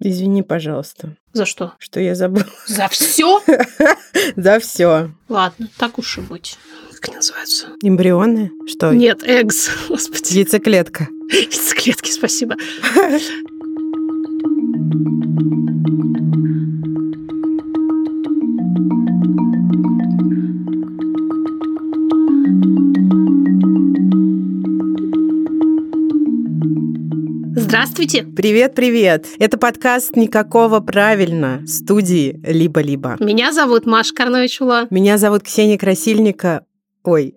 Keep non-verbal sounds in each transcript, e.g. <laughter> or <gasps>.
Извини, пожалуйста. За что? Что я забыла. За все? <laughs> За все. Ладно, так уж и быть. Как называются? Эмбрионы? Что? Нет, экс. <laughs> Господи. Яйцеклетка. Яйцеклетки, спасибо. <laughs> Здравствуйте! Привет, привет! Это подкаст «Никакого правильно» студии «Либо-либо». Меня зовут Маша Карнович-Ула. Меня зовут Ксения Красильника. Ой.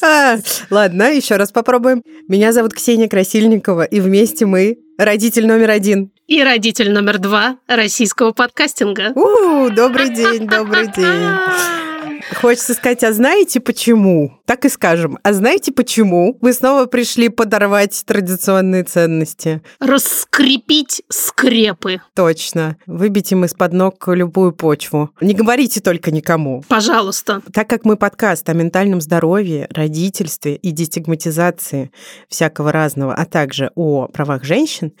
А, Ладно, еще раз попробуем. Меня зовут Ксения Красильникова, и вместе мы родитель номер один. И родитель номер два российского подкастинга. У, добрый день, добрый день. <laughs> Хочется сказать, а знаете почему? Так и скажем. А знаете почему вы снова пришли подорвать традиционные ценности? Раскрепить скрепы. Точно. Выбить им из-под ног любую почву. Не говорите только никому. Пожалуйста. Так как мы подкаст о ментальном здоровье, родительстве и дестигматизации всякого разного, а также о правах женщин,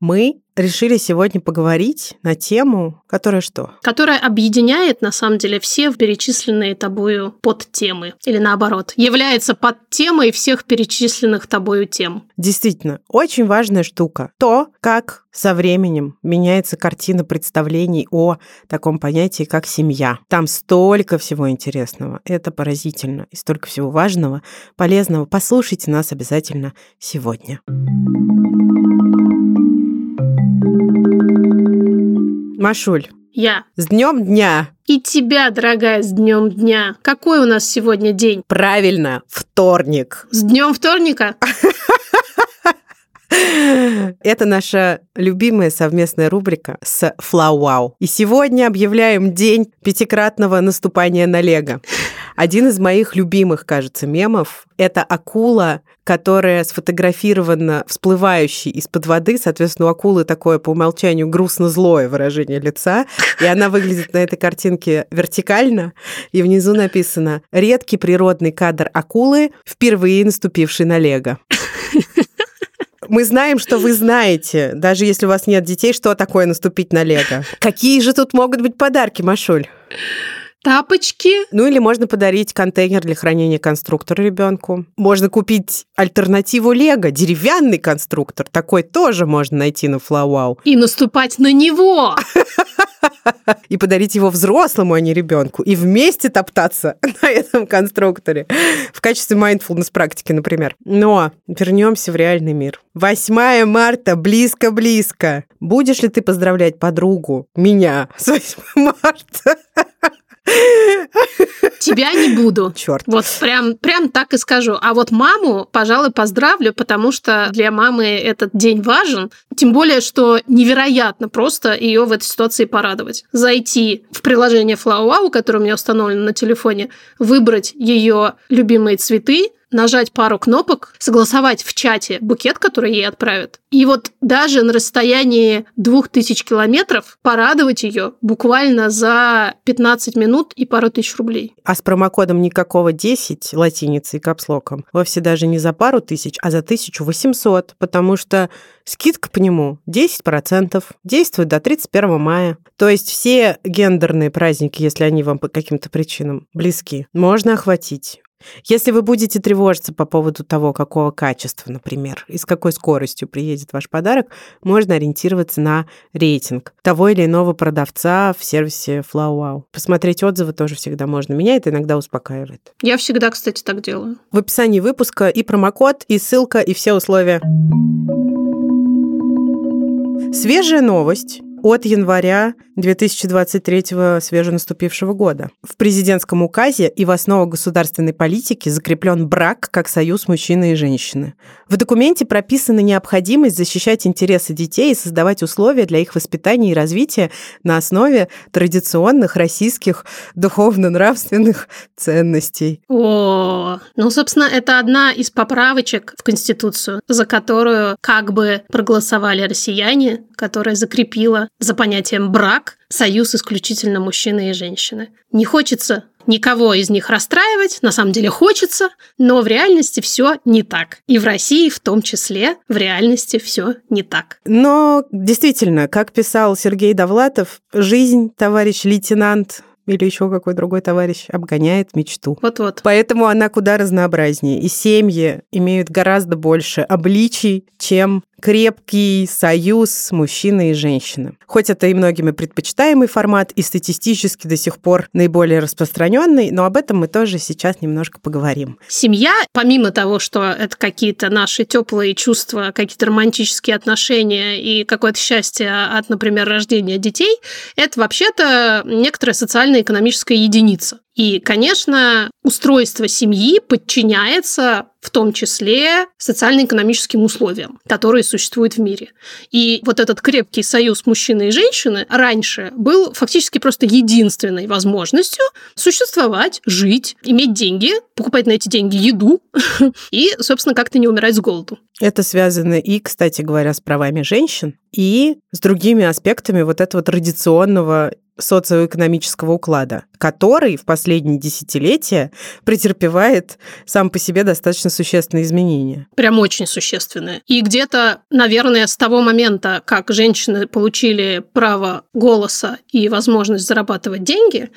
мы решили сегодня поговорить на тему, которая что? Которая объединяет, на самом деле, все перечисленные тобою подтемы. Или наоборот, является подтемой всех перечисленных тобою тем. Действительно, очень важная штука. То, как со временем меняется картина представлений о таком понятии, как семья. Там столько всего интересного. Это поразительно. И столько всего важного, полезного. Послушайте нас обязательно сегодня. Машуль, Я. с днем дня! И тебя, дорогая, с днем дня. Какой у нас сегодня день? Правильно, вторник. С днем вторника? <laughs> Это наша любимая совместная рубрика с Флауау. И сегодня объявляем день пятикратного наступания на Лего. Один из моих любимых, кажется, мемов — это акула, которая сфотографирована всплывающей из-под воды. Соответственно, у акулы такое по умолчанию грустно-злое выражение лица. И она выглядит на этой картинке вертикально. И внизу написано «Редкий природный кадр акулы, впервые наступивший на Лего». Мы знаем, что вы знаете, даже если у вас нет детей, что такое наступить на Лего. Какие же тут могут быть подарки, Машуль? Тапочки? Ну или можно подарить контейнер для хранения конструктора ребенку. Можно купить альтернативу Лего, деревянный конструктор. Такой тоже можно найти на Флауау. И наступать на него! <laughs> И подарить его взрослому, а не ребенку. И вместе топтаться <laughs> на этом конструкторе. В качестве mindfulness практики, например. Но вернемся в реальный мир. 8 марта, близко-близко. Будешь ли ты поздравлять подругу, меня, <laughs> с 8 марта? Тебя не буду. Черт. Вот прям, прям так и скажу. А вот маму, пожалуй, поздравлю, потому что для мамы этот день важен. Тем более, что невероятно просто ее в этой ситуации порадовать. Зайти в приложение FlowWow, которое у меня установлено на телефоне, выбрать ее любимые цветы, нажать пару кнопок, согласовать в чате букет, который ей отправят. И вот даже на расстоянии двух тысяч километров порадовать ее буквально за 15 минут и пару тысяч рублей. А с промокодом никакого 10 латиницей и капслоком вовсе даже не за пару тысяч, а за 1800, потому что скидка по нему 10%, действует до 31 мая. То есть все гендерные праздники, если они вам по каким-то причинам близки, можно охватить. Если вы будете тревожиться по поводу того, какого качества, например, и с какой скоростью приедет ваш подарок, можно ориентироваться на рейтинг того или иного продавца в сервисе FlowWow. Посмотреть отзывы тоже всегда можно. Меня это иногда успокаивает. Я всегда, кстати, так делаю. В описании выпуска и промокод, и ссылка, и все условия. Свежая новость от января 2023 свеженаступившего года. В президентском указе и в основу государственной политики закреплен брак как союз мужчины и женщины. В документе прописана необходимость защищать интересы детей и создавать условия для их воспитания и развития на основе традиционных российских духовно-нравственных ценностей. О, ну, собственно, это одна из поправочек в Конституцию, за которую как бы проголосовали россияне, которая закрепила за понятием брак союз исключительно мужчины и женщины. Не хочется никого из них расстраивать, на самом деле хочется, но в реальности все не так. И в России в том числе в реальности все не так. Но действительно, как писал Сергей Довлатов, жизнь, товарищ лейтенант, или еще какой другой товарищ обгоняет мечту. Вот-вот. Поэтому она куда разнообразнее. И семьи имеют гораздо больше обличий, чем крепкий союз мужчины и женщины. Хоть это и многими предпочитаемый формат, и статистически до сих пор наиболее распространенный, но об этом мы тоже сейчас немножко поговорим. Семья, помимо того, что это какие-то наши теплые чувства, какие-то романтические отношения и какое-то счастье от, например, рождения детей, это вообще-то некоторая социально-экономическая единица. И, конечно, устройство семьи подчиняется в том числе социально-экономическим условиям, которые существуют в мире. И вот этот крепкий союз мужчины и женщины раньше был фактически просто единственной возможностью существовать, жить, иметь деньги, покупать на эти деньги еду <laughs> и, собственно, как-то не умирать с голоду. Это связано и, кстати говоря, с правами женщин, и с другими аспектами вот этого традиционного социоэкономического уклада, который в последние десятилетия претерпевает сам по себе достаточно существенные изменения. Прям очень существенные. И где-то, наверное, с того момента, как женщины получили право голоса и возможность зарабатывать деньги,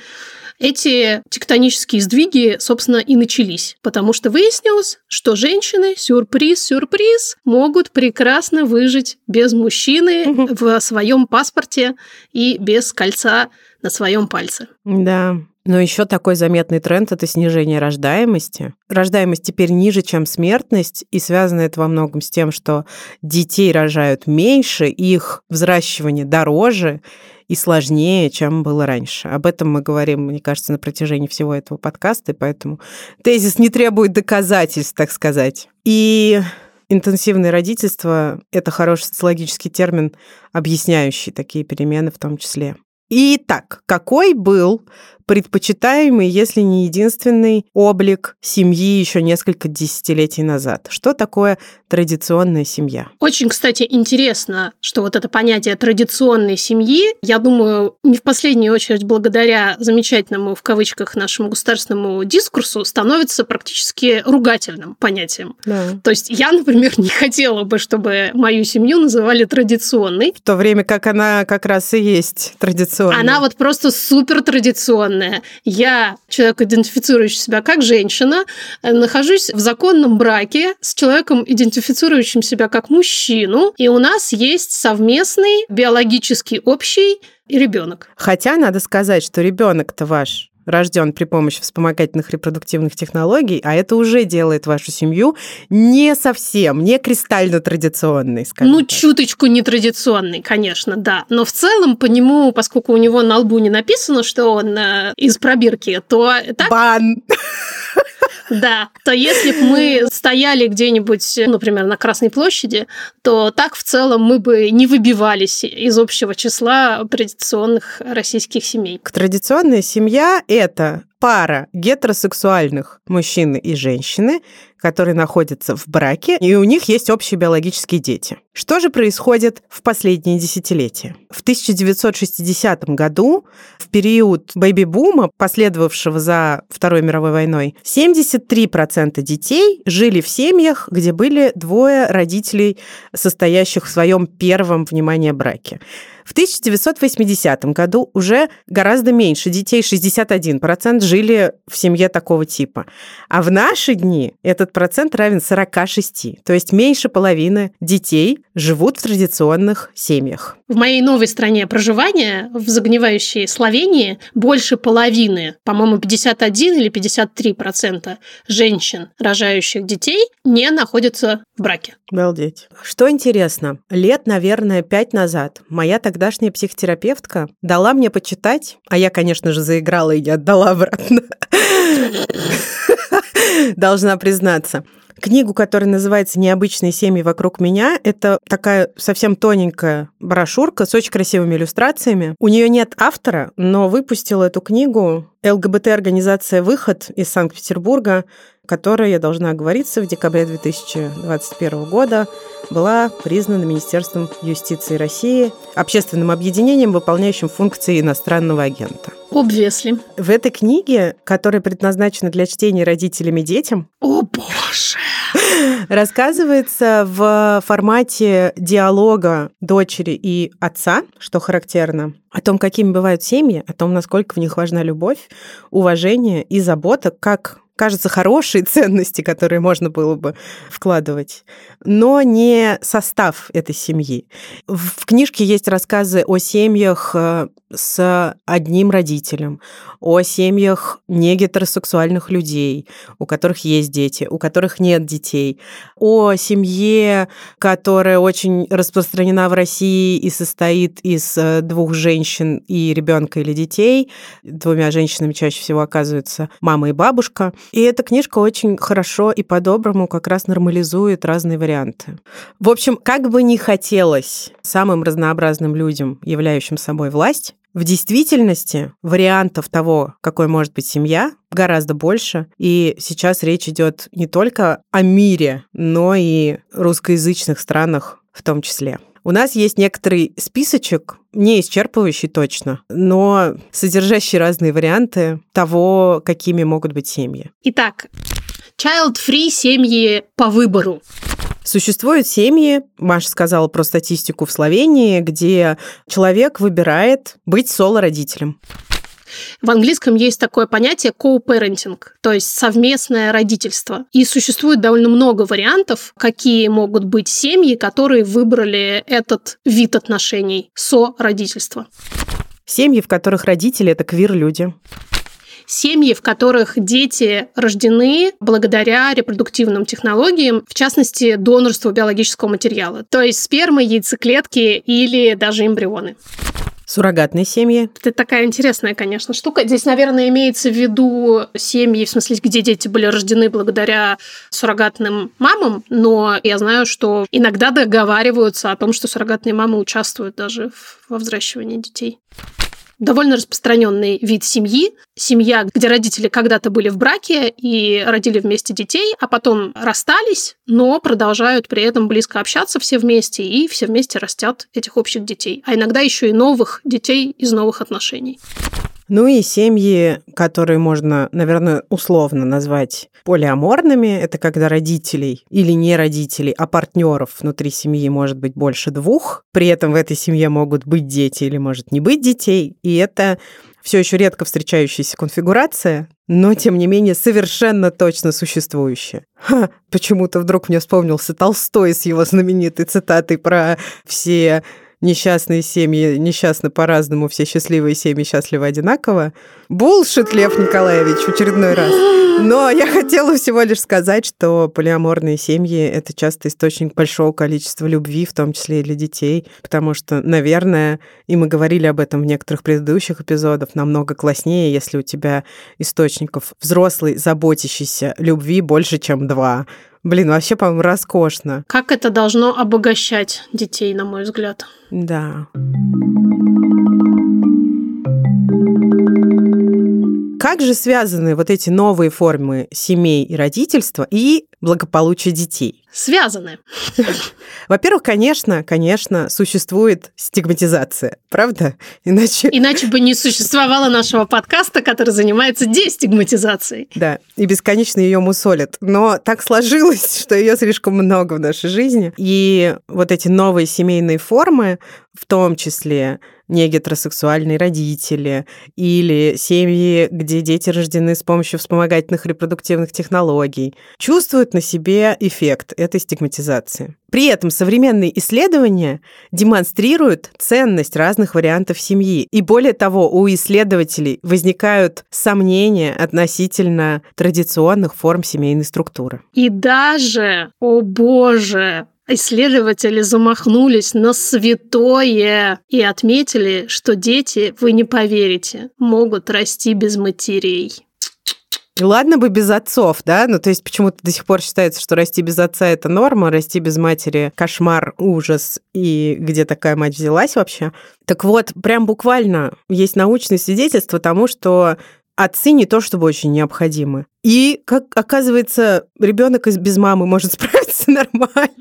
эти тектонические сдвиги, собственно, и начались, потому что выяснилось, что женщины, сюрприз-сюрприз, могут прекрасно выжить без мужчины в своем паспорте и без кольца на своем пальце. Да, но еще такой заметный тренд – это снижение рождаемости. Рождаемость теперь ниже, чем смертность, и связано это во многом с тем, что детей рожают меньше, их взращивание дороже, и сложнее, чем было раньше. Об этом мы говорим, мне кажется, на протяжении всего этого подкаста, и поэтому тезис не требует доказательств, так сказать. И интенсивное родительство – это хороший социологический термин, объясняющий такие перемены в том числе. Итак, какой был предпочитаемый, если не единственный облик семьи еще несколько десятилетий назад. Что такое традиционная семья? Очень, кстати, интересно, что вот это понятие традиционной семьи, я думаю, не в последнюю очередь благодаря замечательному, в кавычках, нашему государственному дискурсу, становится практически ругательным понятием. Да. То есть я, например, не хотела бы, чтобы мою семью называли традиционной. В то время как она как раз и есть традиционная. Она вот просто супер традиционная законное. Я, человек, идентифицирующий себя как женщина, э, нахожусь в законном браке с человеком, идентифицирующим себя как мужчину, и у нас есть совместный биологический общий ребенок. Хотя надо сказать, что ребенок-то ваш рожден при помощи вспомогательных репродуктивных технологий, а это уже делает вашу семью не совсем, не кристально традиционной, скажем Ну, так. чуточку нетрадиционный, конечно, да. Но в целом по нему, поскольку у него на лбу не написано, что он э, из пробирки, то так... Бан! Да, то если бы мы стояли где-нибудь, например, на Красной площади, то так в целом мы бы не выбивались из общего числа традиционных российских семей. Традиционная семья – это пара гетеросексуальных мужчины и женщины, которые находятся в браке, и у них есть общие биологические дети. Что же происходит в последние десятилетия? В 1960 году, в период бэйби-бума, последовавшего за Второй мировой войной, 73% детей жили в семьях, где были двое родителей, состоящих в своем первом, внимание, браке. В 1980 году уже гораздо меньше детей, 61% жили в семье такого типа. А в наши дни этот процент равен 46. То есть меньше половины детей живут в традиционных семьях. В моей новой стране проживания, в загнивающей Словении, больше половины, по-моему, 51 или 53 процента женщин, рожающих детей, не находятся в браке. Балдеть. Что интересно, лет, наверное, пять назад моя тогдашняя психотерапевтка дала мне почитать, а я, конечно же, заиграла и не отдала обратно. <laughs> Должна признаться. Книгу, которая называется «Необычные семьи вокруг меня», это такая совсем тоненькая брошюрка с очень красивыми иллюстрациями. У нее нет автора, но выпустила эту книгу ЛГБТ-организация «Выход» из Санкт-Петербурга, которая, я должна оговориться, в декабре 2021 года была признана Министерством юстиции России общественным объединением, выполняющим функции иностранного агента. Obviously. В этой книге, которая предназначена для чтения родителями и детям, О боже! рассказывается в формате диалога дочери и отца, что характерно, о том, какими бывают семьи, о том, насколько в них важна любовь, уважение и забота, как кажется, хорошие <laughs> ценности, которые можно было бы вкладывать, но не состав этой семьи. В книжке есть рассказы о семьях э, с одним родителем, о семьях негетеросексуальных людей, у которых есть дети, у которых нет детей, о семье, которая очень распространена в России и состоит из э, двух женщин и ребенка или детей. Двумя женщинами чаще всего оказываются мама и бабушка. И эта книжка очень хорошо и по-доброму как раз нормализует разные варианты. В общем, как бы ни хотелось самым разнообразным людям, являющим собой власть, в действительности вариантов того, какой может быть семья, гораздо больше. И сейчас речь идет не только о мире, но и русскоязычных странах в том числе. У нас есть некоторый списочек, не исчерпывающий точно, но содержащий разные варианты того, какими могут быть семьи. Итак, child-free семьи по выбору. Существуют семьи, Маша сказала про статистику в Словении, где человек выбирает быть соло-родителем. В английском есть такое понятие co-parenting, то есть совместное родительство. И существует довольно много вариантов, какие могут быть семьи, которые выбрали этот вид отношений со-родительства. Семьи, в которых родители – это квир-люди семьи, в которых дети рождены благодаря репродуктивным технологиям, в частности, донорству биологического материала, то есть спермы, яйцеклетки или даже эмбрионы. Суррогатные семьи. Это такая интересная, конечно, штука. Здесь, наверное, имеется в виду семьи, в смысле, где дети были рождены благодаря суррогатным мамам, но я знаю, что иногда договариваются о том, что суррогатные мамы участвуют даже во взращивании детей довольно распространенный вид семьи. Семья, где родители когда-то были в браке и родили вместе детей, а потом расстались, но продолжают при этом близко общаться все вместе и все вместе растят этих общих детей. А иногда еще и новых детей из новых отношений. Ну и семьи, которые можно, наверное, условно назвать полиаморными, это когда родителей или не родителей, а партнеров внутри семьи может быть больше двух. При этом в этой семье могут быть дети или может не быть детей. И это все еще редко встречающаяся конфигурация, но, тем не менее, совершенно точно существующая. Ха, почему-то вдруг мне вспомнился Толстой с его знаменитой цитатой про все несчастные семьи несчастны по-разному, все счастливые семьи счастливы одинаково. Булшит, Лев Николаевич, в очередной раз. Но я хотела всего лишь сказать, что полиаморные семьи — это часто источник большого количества любви, в том числе и для детей, потому что, наверное, и мы говорили об этом в некоторых предыдущих эпизодах, намного класснее, если у тебя источников взрослый, заботящийся любви больше, чем два. Блин, вообще, по-моему, роскошно. Как это должно обогащать детей, на мой взгляд. Да. Как же связаны вот эти новые формы семей и родительства и благополучия детей? Связаны. Во-первых, конечно, конечно, существует стигматизация, правда? Иначе... Иначе бы не существовало нашего подкаста, который занимается дестигматизацией. Да, и бесконечно ее мусолят. Но так сложилось, что ее слишком много в нашей жизни. И вот эти новые семейные формы, в том числе не гетеросексуальные родители или семьи, где дети рождены с помощью вспомогательных репродуктивных технологий, чувствуют на себе эффект этой стигматизации. При этом современные исследования демонстрируют ценность разных вариантов семьи. И более того, у исследователей возникают сомнения относительно традиционных форм семейной структуры. И даже, о боже, Исследователи замахнулись на святое и отметили, что дети, вы не поверите, могут расти без матерей. Ладно бы без отцов, да, ну то есть почему-то до сих пор считается, что расти без отца это норма, расти без матери кошмар, ужас, и где такая мать взялась вообще. Так вот, прям буквально есть научные свидетельства тому, что отцы не то чтобы очень необходимы. И, как оказывается, ребенок без мамы может <laughs> справиться нормально.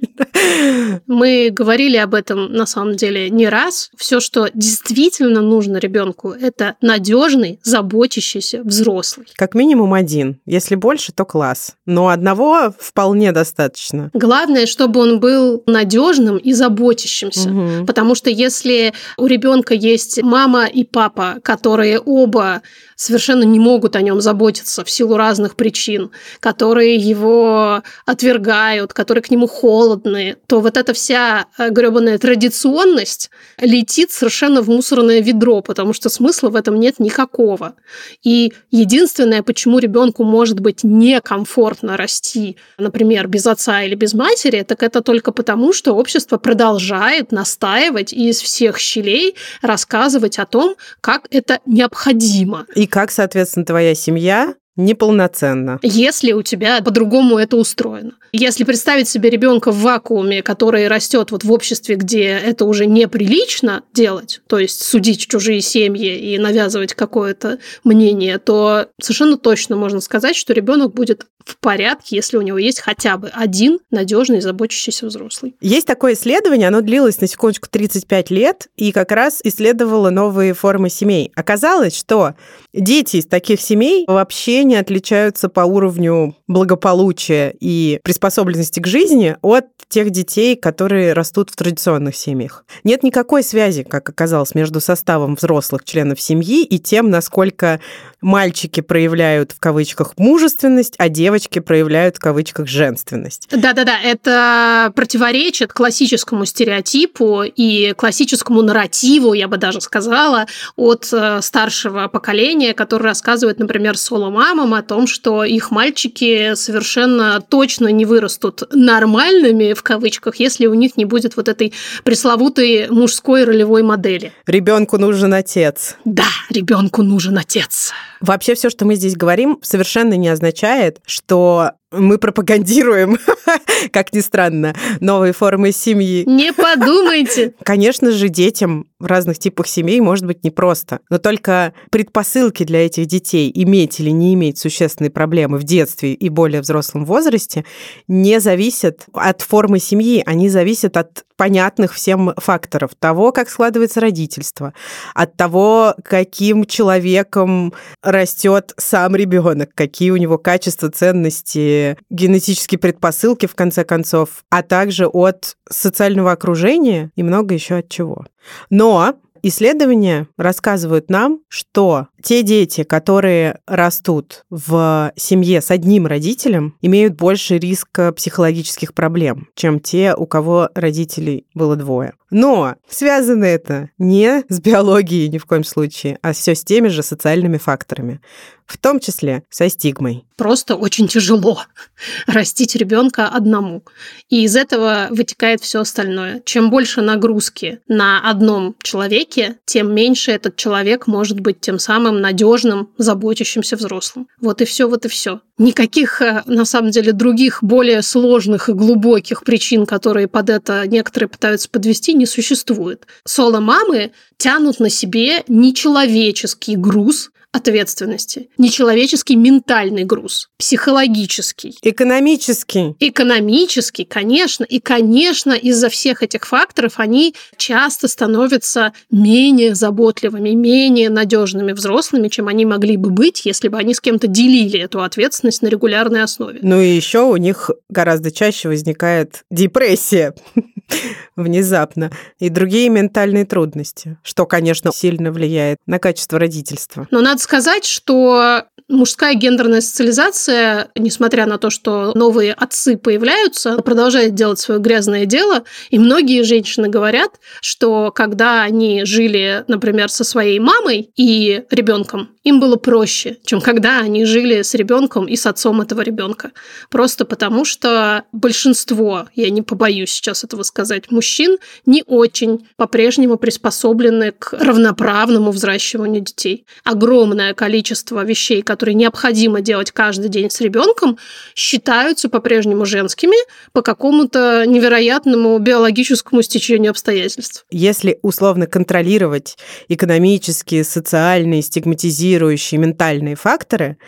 Мы говорили об этом на самом деле не раз. Все, что действительно нужно ребенку, это надежный, заботящийся взрослый. Как минимум один. Если больше, то класс. Но одного вполне достаточно. Главное, чтобы он был надежным и заботящимся. Угу. Потому что если у ребенка есть мама и папа, которые оба совершенно не могут о нем заботиться в силу разных причин, которые его отвергают, которые к нему холодны, то вот эта вся э, гребаная традиционность летит совершенно в мусорное ведро, потому что смысла в этом нет никакого. И единственное, почему ребенку может быть некомфортно расти, например, без отца или без матери, так это только потому, что общество продолжает настаивать и из всех щелей рассказывать о том, как это необходимо. И как, соответственно, твоя семья неполноценно. Если у тебя по-другому это устроено. Если представить себе ребенка в вакууме, который растет вот в обществе, где это уже неприлично делать, то есть судить чужие семьи и навязывать какое-то мнение, то совершенно точно можно сказать, что ребенок будет в порядке, если у него есть хотя бы один надежный, заботящийся взрослый. Есть такое исследование, оно длилось на секундочку 35 лет и как раз исследовало новые формы семей. Оказалось, что дети из таких семей вообще не отличаются по уровню благополучия и приспособленности к жизни от тех детей, которые растут в традиционных семьях. Нет никакой связи, как оказалось, между составом взрослых членов семьи и тем, насколько мальчики проявляют в кавычках мужественность, а девочки проявляют в кавычках женственность. Да-да-да, это противоречит классическому стереотипу и классическому нарративу, я бы даже сказала, от э, старшего поколения, который рассказывает, например, соло-мамам о том, что их мальчики совершенно точно не вырастут нормальными, в кавычках, если у них не будет вот этой пресловутой мужской ролевой модели. Ребенку нужен отец. Да, ребенку нужен отец. Вообще все, что мы здесь говорим, совершенно не означает, что мы пропагандируем, <laughs> как ни странно, новые формы семьи. Не подумайте. <laughs> Конечно же, детям в разных типах семей может быть непросто. Но только предпосылки для этих детей иметь или не иметь существенные проблемы в детстве и более взрослом возрасте не зависят от формы семьи, они зависят от понятных всем факторов. Того, как складывается родительство, от того, каким человеком растет сам ребенок, какие у него качества, ценности, генетические предпосылки, в конце концов, а также от социального окружения и много еще от чего. Но Исследования рассказывают нам, что те дети, которые растут в семье с одним родителем, имеют больше риска психологических проблем, чем те, у кого родителей было двое. Но связано это не с биологией ни в коем случае, а все с теми же социальными факторами, в том числе со стигмой. Просто очень тяжело <laughs> растить ребенка одному. И из этого вытекает все остальное. Чем больше нагрузки на одном человеке, тем меньше этот человек может быть тем самым надежным, заботящимся взрослым. Вот и все, вот и все. Никаких, э, на самом деле, других более сложных и глубоких причин, которые под это некоторые пытаются подвести, не существует. Соло-мамы тянут на себе нечеловеческий груз ответственности. Нечеловеческий ментальный груз, психологический. Экономический. Экономический, конечно. И, конечно, из-за всех этих факторов они часто становятся менее заботливыми, менее надежными взрослыми, чем они могли бы быть, если бы они с кем-то делили эту ответственность на регулярной основе. Ну и еще у них гораздо чаще возникает депрессия <laughs> внезапно и другие ментальные трудности, что, конечно, сильно влияет на качество родительства. Но надо сказать, что мужская гендерная социализация, несмотря на то, что новые отцы появляются, продолжает делать свое грязное дело. И многие женщины говорят, что когда они жили, например, со своей мамой и ребенком, им было проще, чем когда они жили с ребенком и с отцом этого ребенка. Просто потому, что большинство, я не побоюсь сейчас этого сказать, мужчин не очень по-прежнему приспособлены к равноправному взращиванию детей. Огромное условное количество вещей, которые необходимо делать каждый день с ребенком, считаются по-прежнему женскими по какому-то невероятному биологическому стечению обстоятельств. Если условно контролировать экономические, социальные, стигматизирующие, ментальные факторы,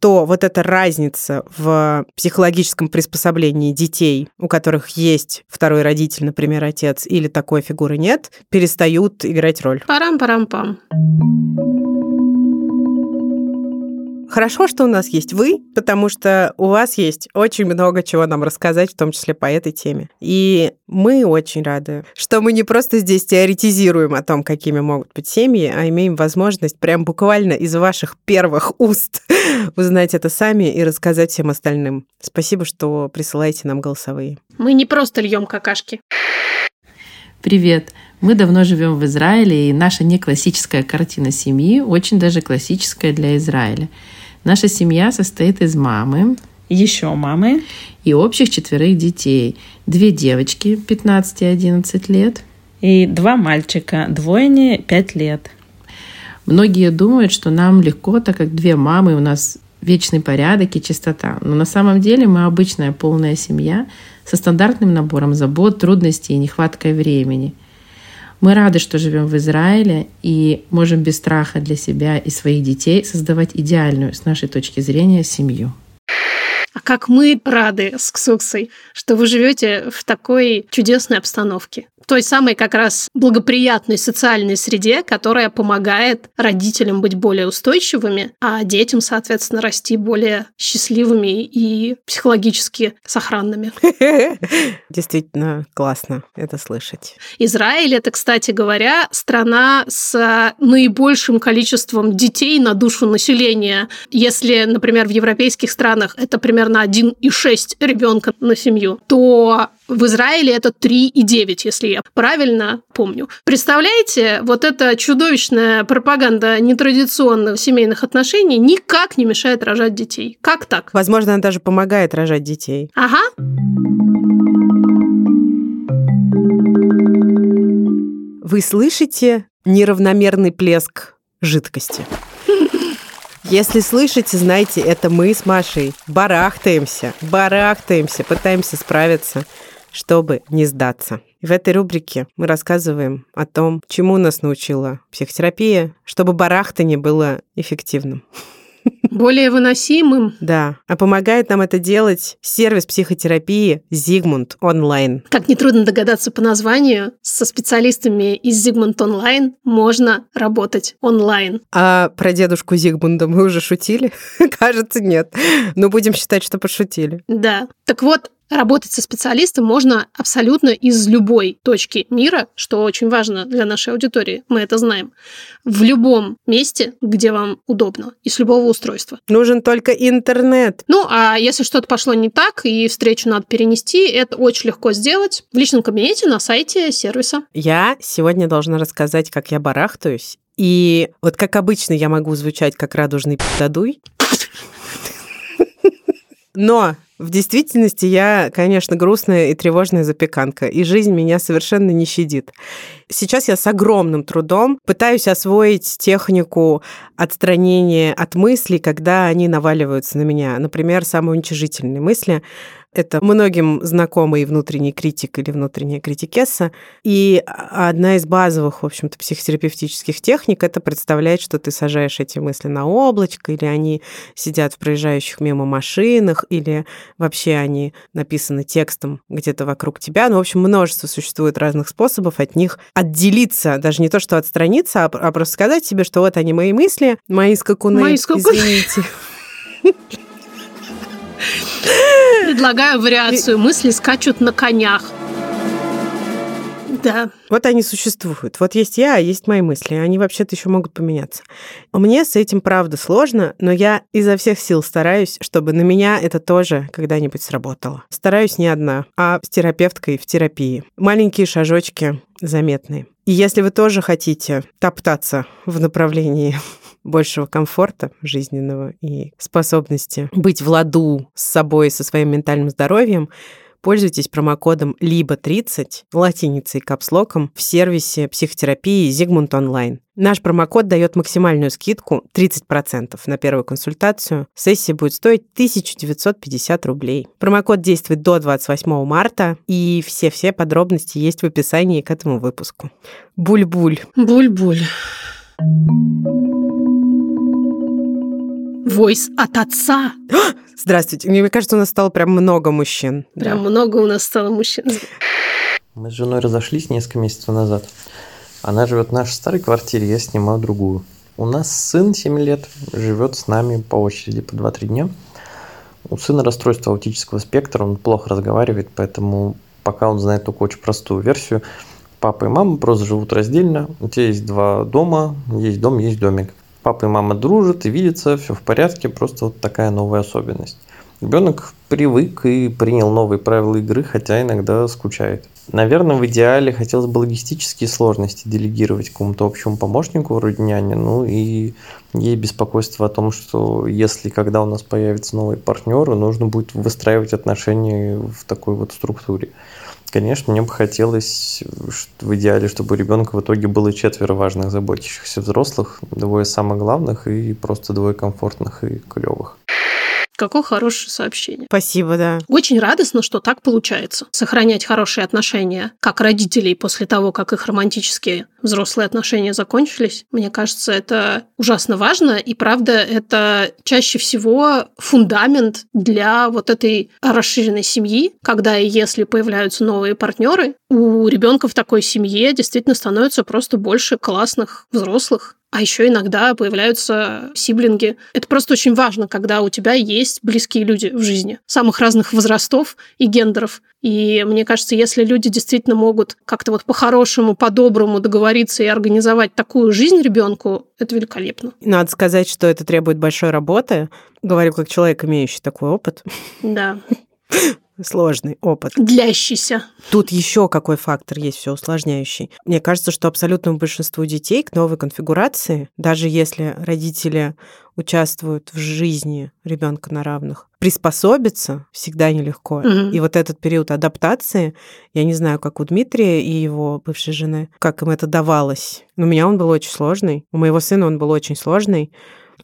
то вот эта разница в психологическом приспособлении детей, у которых есть второй родитель, например, отец, или такой фигуры нет, перестают играть роль. Парам-парам-пам. Хорошо, что у нас есть вы, потому что у вас есть очень много чего нам рассказать, в том числе по этой теме. И мы очень рады, что мы не просто здесь теоретизируем о том, какими могут быть семьи, а имеем возможность прям буквально из ваших первых уст <laughs> узнать это сами и рассказать всем остальным. Спасибо, что присылаете нам голосовые. Мы не просто льем какашки. Привет! Мы давно живем в Израиле, и наша не классическая картина семьи очень даже классическая для Израиля. Наша семья состоит из мамы, еще мамы и общих четверых детей. Две девочки 15 и 11 лет. И два мальчика, двойни 5 лет. Многие думают, что нам легко, так как две мамы, у нас вечный порядок и чистота. Но на самом деле мы обычная полная семья со стандартным набором забот, трудностей и нехваткой времени – мы рады, что живем в Израиле и можем без страха для себя и своих детей создавать идеальную, с нашей точки зрения, семью. А как мы рады с Ксуксой, что вы живете в такой чудесной обстановке той самой как раз благоприятной социальной среде, которая помогает родителям быть более устойчивыми, а детям, соответственно, расти более счастливыми и психологически сохранными. <laughs> Действительно классно это слышать. Израиль это, кстати говоря, страна с наибольшим количеством детей на душу населения. Если, например, в европейских странах это примерно 1,6 ребенка на семью, то в Израиле это 3,9, если я правильно помню. Представляете, вот эта чудовищная пропаганда нетрадиционных семейных отношений никак не мешает рожать детей. Как так? Возможно, она даже помогает рожать детей. Ага. Вы слышите неравномерный плеск жидкости? Если слышите, знайте, это мы с Машей барахтаемся, барахтаемся, пытаемся справиться чтобы не сдаться. В этой рубрике мы рассказываем о том, чему нас научила психотерапия, чтобы барахтание было эффективным. Более выносимым. Да. А помогает нам это делать сервис психотерапии Зигмунд онлайн. Как нетрудно догадаться по названию, со специалистами из Зигмунд онлайн можно работать онлайн. А про дедушку Зигмунда мы уже шутили? <laughs> Кажется, нет. Но будем считать, что пошутили. Да. Так вот, Работать со специалистом можно абсолютно из любой точки мира, что очень важно для нашей аудитории, мы это знаем. В любом месте, где вам удобно, и с любого устройства. Нужен только интернет. Ну, а если что-то пошло не так, и встречу надо перенести, это очень легко сделать в личном кабинете на сайте сервиса. Я сегодня должна рассказать, как я барахтаюсь. И вот как обычно я могу звучать как радужный пиздадуй. <laughs> Но в действительности я, конечно, грустная и тревожная запеканка, и жизнь меня совершенно не щадит. Сейчас я с огромным трудом пытаюсь освоить технику отстранения от мыслей, когда они наваливаются на меня. Например, самоуничижительные мысли. Это многим знакомый внутренний критик или внутренняя критикесса. И одна из базовых, в общем-то, психотерапевтических техник — это представлять, что ты сажаешь эти мысли на облачко, или они сидят в проезжающих мимо машинах, или вообще они написаны текстом где-то вокруг тебя. Ну, в общем, множество существует разных способов от них отделиться, даже не то, что отстраниться, а, а просто сказать себе, что вот они мои мысли, мои скакуны, мои скакуны. извините. <laughs> Предлагаю вариацию. Мысли скачут на конях. Да. Вот они существуют. Вот есть я, а есть мои мысли. Они вообще-то еще могут поменяться. Мне с этим, правда, сложно, но я изо всех сил стараюсь, чтобы на меня это тоже когда-нибудь сработало. Стараюсь не одна, а с терапевткой в терапии. Маленькие шажочки заметные. И если вы тоже хотите топтаться в направлении <laughs> большего комфорта жизненного и способности быть в ладу с собой, со своим ментальным здоровьем, Пользуйтесь промокодом «либо30» латиницей капслоком в сервисе психотерапии Зигмунд Онлайн. Наш промокод дает максимальную скидку 30% на первую консультацию. Сессия будет стоить 1950 рублей. Промокод действует до 28 марта, и все-все подробности есть в описании к этому выпуску. Буль-буль. Буль-буль. Войс от отца. <gasps> Здравствуйте. Мне кажется, у нас стало прям много мужчин. Прям да. много у нас стало мужчин. Мы с женой разошлись несколько месяцев назад. Она живет в нашей старой квартире, я снимаю другую. У нас сын 7 лет, живет с нами по очереди по 2-3 дня. У сына расстройство аутического спектра, он плохо разговаривает, поэтому пока он знает только очень простую версию. Папа и мама просто живут раздельно. У тебя есть два дома, есть дом, есть домик. Папа и мама дружат и видятся, все в порядке, просто вот такая новая особенность. Ребенок привык и принял новые правила игры, хотя иногда скучает. Наверное, в идеале хотелось бы логистические сложности делегировать какому-то общему помощнику вроде няни, ну и ей беспокойство о том, что если когда у нас появятся новые партнеры, нужно будет выстраивать отношения в такой вот структуре. Конечно, мне бы хотелось в идеале, чтобы у ребенка в итоге было четверо важных заботящихся взрослых, двое самых главных и просто двое комфортных и клевых. Какое хорошее сообщение. Спасибо, да. Очень радостно, что так получается. Сохранять хорошие отношения как родителей после того, как их романтические взрослые отношения закончились. Мне кажется, это ужасно важно. И правда, это чаще всего фундамент для вот этой расширенной семьи, когда и если появляются новые партнеры, у ребенка в такой семье действительно становится просто больше классных взрослых, а еще иногда появляются сиблинги. Это просто очень важно, когда у тебя есть близкие люди в жизни, самых разных возрастов и гендеров. И мне кажется, если люди действительно могут как-то вот по-хорошему, по-доброму договориться и организовать такую жизнь ребенку, это великолепно. Надо сказать, что это требует большой работы. Говорю как человек, имеющий такой опыт. Да. <laughs> сложный опыт. Длящийся. Тут еще какой фактор есть все усложняющий. Мне кажется, что абсолютному большинству детей к новой конфигурации, даже если родители участвуют в жизни ребенка на равных, приспособиться всегда нелегко. Угу. И вот этот период адаптации, я не знаю, как у Дмитрия и его бывшей жены, как им это давалось. Но у меня он был очень сложный. У моего сына он был очень сложный.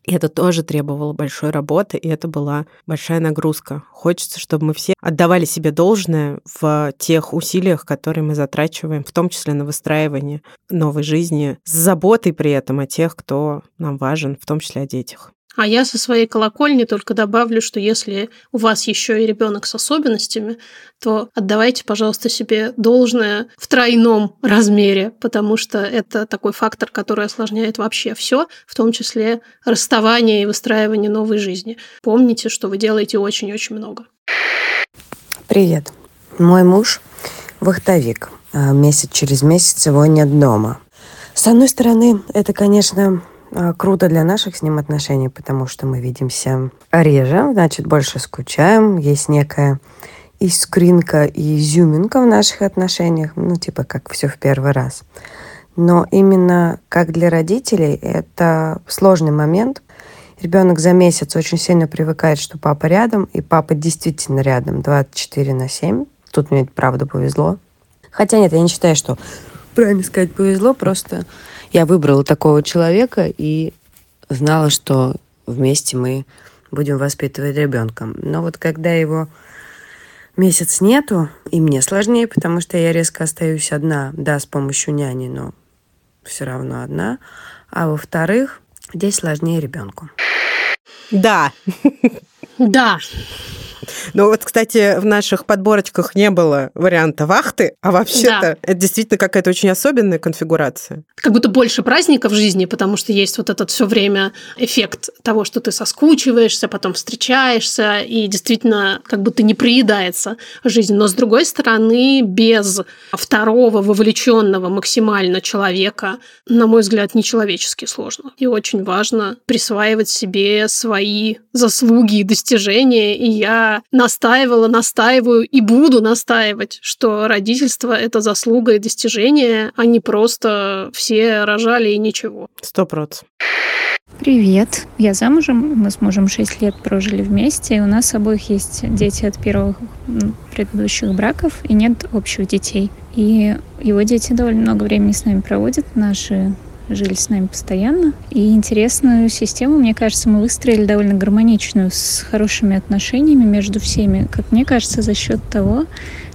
И это тоже требовало большой работы, и это была большая нагрузка. Хочется, чтобы мы все отдавали себе должное в тех усилиях, которые мы затрачиваем, в том числе на выстраивание новой жизни, с заботой при этом о тех, кто нам важен, в том числе о детях. А я со своей колокольни только добавлю, что если у вас еще и ребенок с особенностями, то отдавайте, пожалуйста, себе должное в тройном размере, потому что это такой фактор, который осложняет вообще все, в том числе расставание и выстраивание новой жизни. Помните, что вы делаете очень-очень много. Привет. Мой муж вахтовик. А месяц через месяц его нет дома. С одной стороны, это, конечно, круто для наших с ним отношений, потому что мы видимся реже, значит, больше скучаем, есть некая искринка и изюминка в наших отношениях, ну, типа как все в первый раз. Но именно как для родителей это сложный момент. Ребенок за месяц очень сильно привыкает, что папа рядом, и папа действительно рядом 24 на 7. Тут мне, правда, повезло. Хотя нет, я не считаю, что правильно сказать повезло, просто я выбрала такого человека и знала, что вместе мы будем воспитывать ребенка. Но вот когда его месяц нету, и мне сложнее, потому что я резко остаюсь одна, да, с помощью няни, но все равно одна. А во-вторых, здесь сложнее ребенку. Да. Да. Но вот, кстати, в наших подборочках не было варианта вахты, а вообще-то да. это действительно какая-то очень особенная конфигурация. Как будто больше праздников в жизни, потому что есть вот этот все время эффект того, что ты соскучиваешься, потом встречаешься, и действительно как будто не приедается жизнь. Но с другой стороны, без второго вовлеченного максимально человека, на мой взгляд, нечеловечески сложно. И очень важно присваивать себе свои заслуги и достижения. И я настаивала, настаиваю и буду настаивать, что родительство – это заслуга и достижение, а не просто все рожали и ничего. Сто процентов. Привет, я замужем, мы с мужем 6 лет прожили вместе, и у нас обоих есть дети от первых предыдущих браков, и нет общих детей. И его дети довольно много времени с нами проводят, наши жили с нами постоянно. И интересную систему, мне кажется, мы выстроили довольно гармоничную, с хорошими отношениями между всеми, как мне кажется, за счет того,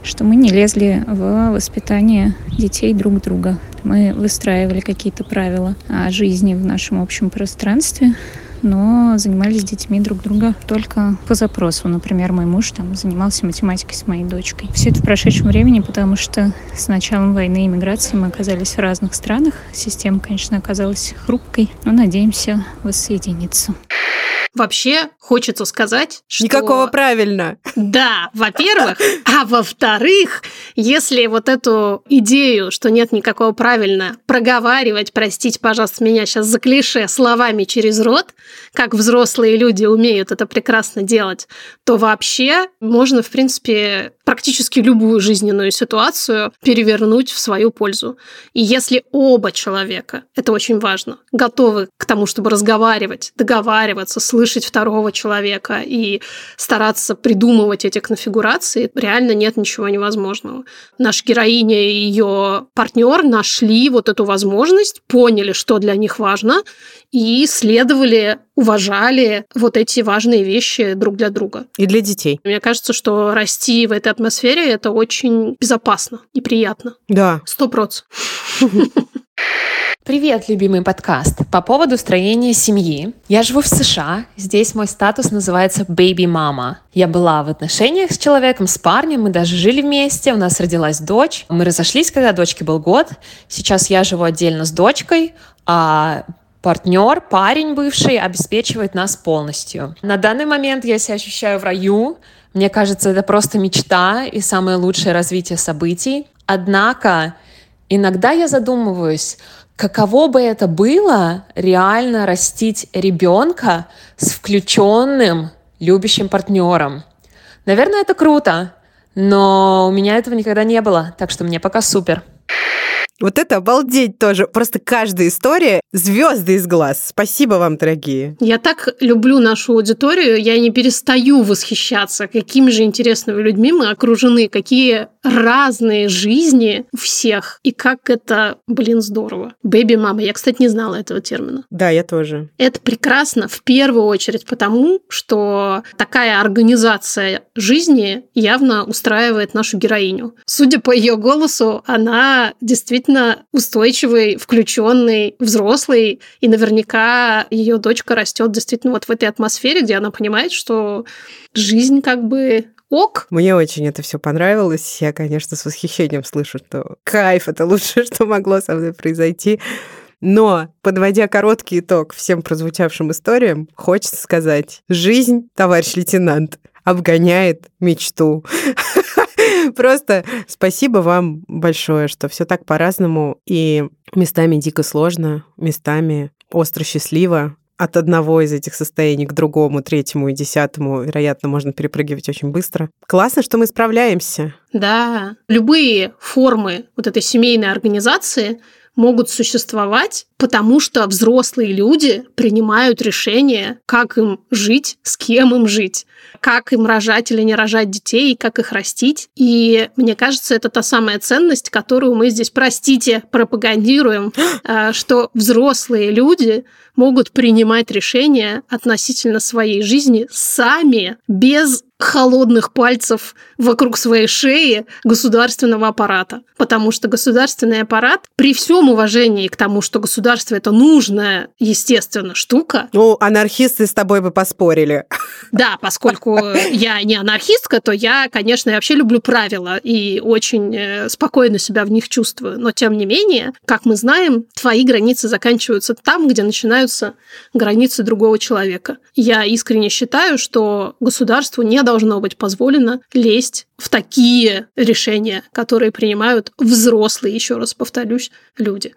что мы не лезли в воспитание детей друг друга. Мы выстраивали какие-то правила о жизни в нашем общем пространстве, но занимались детьми друг друга только по запросу. Например, мой муж там занимался математикой с моей дочкой. Все это в прошедшем времени, потому что с началом войны и миграции мы оказались в разных странах. Система, конечно, оказалась хрупкой, но надеемся воссоединиться. Вообще, хочется сказать, что... Никакого правильно. Да, во-первых. А во-вторых, если вот эту идею, что нет никакого правильно, проговаривать, простите, пожалуйста, меня сейчас за клише, словами через рот, как взрослые люди умеют это прекрасно делать, то вообще можно, в принципе, практически любую жизненную ситуацию перевернуть в свою пользу. И если оба человека, это очень важно, готовы к тому, чтобы разговаривать, договариваться, слышать, слышать второго человека и стараться придумывать эти конфигурации, реально нет ничего невозможного. Наша героиня и ее партнер нашли вот эту возможность, поняли, что для них важно, и следовали, уважали вот эти важные вещи друг для друга. И для детей. Мне кажется, что расти в этой атмосфере это очень безопасно и приятно. Да. Сто процентов. <laughs> Привет, любимый подкаст. По поводу строения семьи. Я живу в США. Здесь мой статус называется baby мама. Я была в отношениях с человеком, с парнем, мы даже жили вместе, у нас родилась дочь. Мы разошлись, когда дочке был год. Сейчас я живу отдельно с дочкой, а партнер, парень бывший, обеспечивает нас полностью. На данный момент я себя ощущаю в раю. Мне кажется, это просто мечта и самое лучшее развитие событий. Однако иногда я задумываюсь, каково бы это было реально растить ребенка с включенным любящим партнером. Наверное, это круто, но у меня этого никогда не было, так что мне пока супер. Вот это обалдеть тоже. Просто каждая история звезды из глаз. Спасибо вам, дорогие. Я так люблю нашу аудиторию, я не перестаю восхищаться, какими же интересными людьми мы окружены, какие разные жизни у всех, и как это, блин, здорово. Бэби-мама. Я, кстати, не знала этого термина. Да, я тоже. Это прекрасно в первую очередь потому, что такая организация жизни явно устраивает нашу героиню. Судя по ее голосу, она действительно действительно устойчивый, включенный, взрослый, и наверняка ее дочка растет действительно вот в этой атмосфере, где она понимает, что жизнь как бы ок. Мне очень это все понравилось. Я, конечно, с восхищением слышу, что кайф это лучшее, <laughs> что могло со мной произойти. Но, подводя короткий итог всем прозвучавшим историям, хочется сказать, жизнь, товарищ лейтенант, обгоняет мечту. <laughs> <laughs> Просто спасибо вам большое, что все так по-разному и местами дико сложно, местами остро счастливо. От одного из этих состояний к другому, третьему и десятому, вероятно, можно перепрыгивать очень быстро. Классно, что мы справляемся. Да, любые формы вот этой семейной организации могут существовать, потому что взрослые люди принимают решение, как им жить, с кем им жить, как им рожать или не рожать детей, как их растить. И мне кажется, это та самая ценность, которую мы здесь, простите, пропагандируем, <gasps> э, что взрослые люди могут принимать решения относительно своей жизни сами, без холодных пальцев вокруг своей шеи государственного аппарата. Потому что государственный аппарат, при всем уважении к тому, что государство это нужная, естественно, штука. Ну, анархисты с тобой бы поспорили. Да, поскольку я не анархистка, то я, конечно, вообще люблю правила и очень э, спокойно себя в них чувствую. Но, тем не менее, как мы знаем, твои границы заканчиваются там, где начинаются границы другого человека. Я искренне считаю, что государству не должно быть позволено лезть в такие решения, которые принимают взрослые, еще раз повторюсь, люди.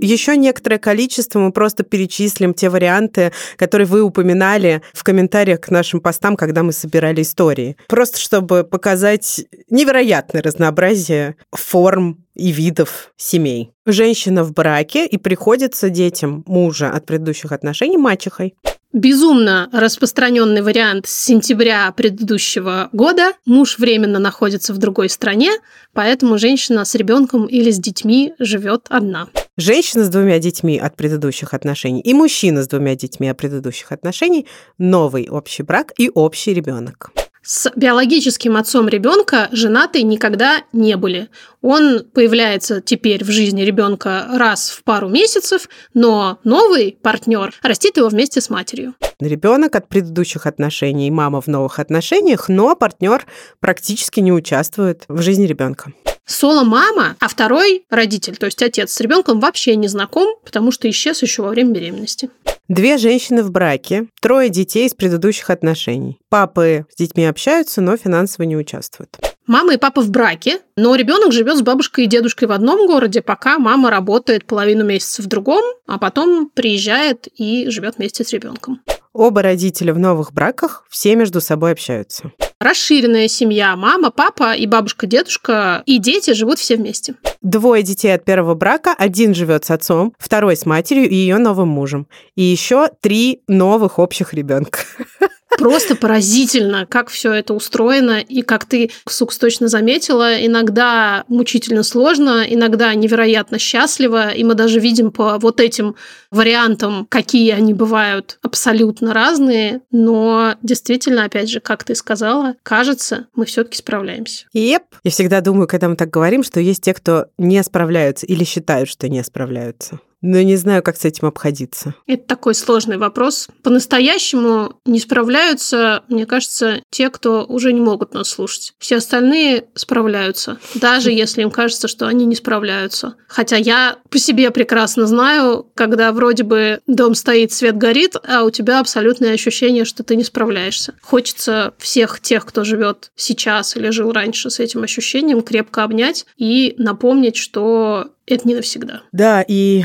Еще некоторое количество мы просто перечислим те варианты, которые вы упоминали в комментариях к нашим постам, когда мы собирали истории. Просто чтобы показать невероятное разнообразие форм и видов семей. Женщина в браке и приходится детям мужа от предыдущих отношений мачехой. Безумно распространенный вариант с сентября предыдущего года. Муж временно находится в другой стране, поэтому женщина с ребенком или с детьми живет одна. Женщина с двумя детьми от предыдущих отношений и мужчина с двумя детьми от предыдущих отношений, новый общий брак и общий ребенок с биологическим отцом ребенка женаты никогда не были. Он появляется теперь в жизни ребенка раз в пару месяцев, но новый партнер растит его вместе с матерью. Ребенок от предыдущих отношений, мама в новых отношениях, но партнер практически не участвует в жизни ребенка. Соло-мама, а второй родитель, то есть отец с ребенком вообще не знаком, потому что исчез еще во время беременности. Две женщины в браке, трое детей из предыдущих отношений. Папы с детьми общаются, но финансово не участвуют. Мама и папа в браке, но ребенок живет с бабушкой и дедушкой в одном городе, пока мама работает половину месяца в другом, а потом приезжает и живет вместе с ребенком. Оба родителя в новых браках все между собой общаются. Расширенная семья. Мама, папа и бабушка, дедушка и дети живут все вместе. Двое детей от первого брака. Один живет с отцом, второй с матерью и ее новым мужем. И еще три новых общих ребенка. <laughs> Просто поразительно, как все это устроено, и как ты, Сукс, точно заметила, иногда мучительно сложно, иногда невероятно счастливо, и мы даже видим по вот этим вариантам, какие они бывают абсолютно разные, но действительно, опять же, как ты сказала, кажется, мы все-таки справляемся. Еп. Я всегда думаю, когда мы так говорим, что есть те, кто не справляются или считают, что не справляются. Но не знаю, как с этим обходиться. Это такой сложный вопрос. По-настоящему не справляются, мне кажется, те, кто уже не могут нас слушать. Все остальные справляются, даже <laughs> если им кажется, что они не справляются. Хотя я по себе прекрасно знаю, когда вроде бы дом стоит, свет горит, а у тебя абсолютное ощущение, что ты не справляешься. Хочется всех тех, кто живет сейчас или жил раньше с этим ощущением, крепко обнять и напомнить, что это не навсегда. Да, и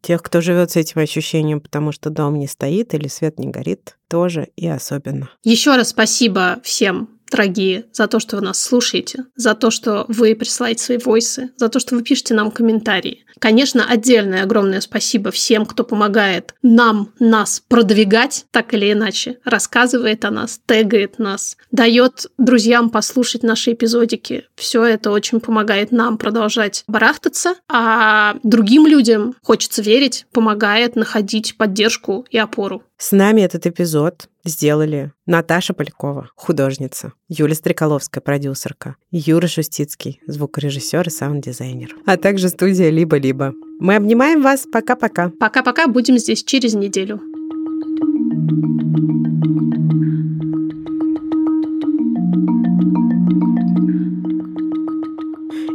тех, кто живет с этим ощущением, потому что дом не стоит или свет не горит, тоже и особенно. Еще раз спасибо всем дорогие, за то, что вы нас слушаете, за то, что вы присылаете свои войсы, за то, что вы пишете нам комментарии. Конечно, отдельное огромное спасибо всем, кто помогает нам, нас продвигать, так или иначе, рассказывает о нас, тегает нас, дает друзьям послушать наши эпизодики. Все это очень помогает нам продолжать барахтаться, а другим людям, хочется верить, помогает находить поддержку и опору. С нами этот эпизод сделали Наташа Полякова, художница, Юлия Стреколовская, продюсерка, Юра Шустицкий, звукорежиссер и саунд-дизайнер, а также студия «Либо-либо». Мы обнимаем вас. Пока-пока. Пока-пока. Будем здесь через неделю.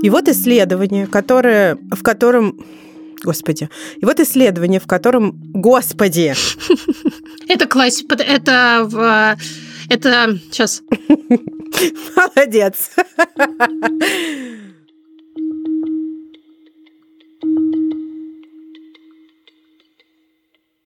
И вот исследование, которое, в котором Господи. И вот исследование, в котором... Господи! Это классика. Это в... Это... Сейчас. <laughs> Молодец.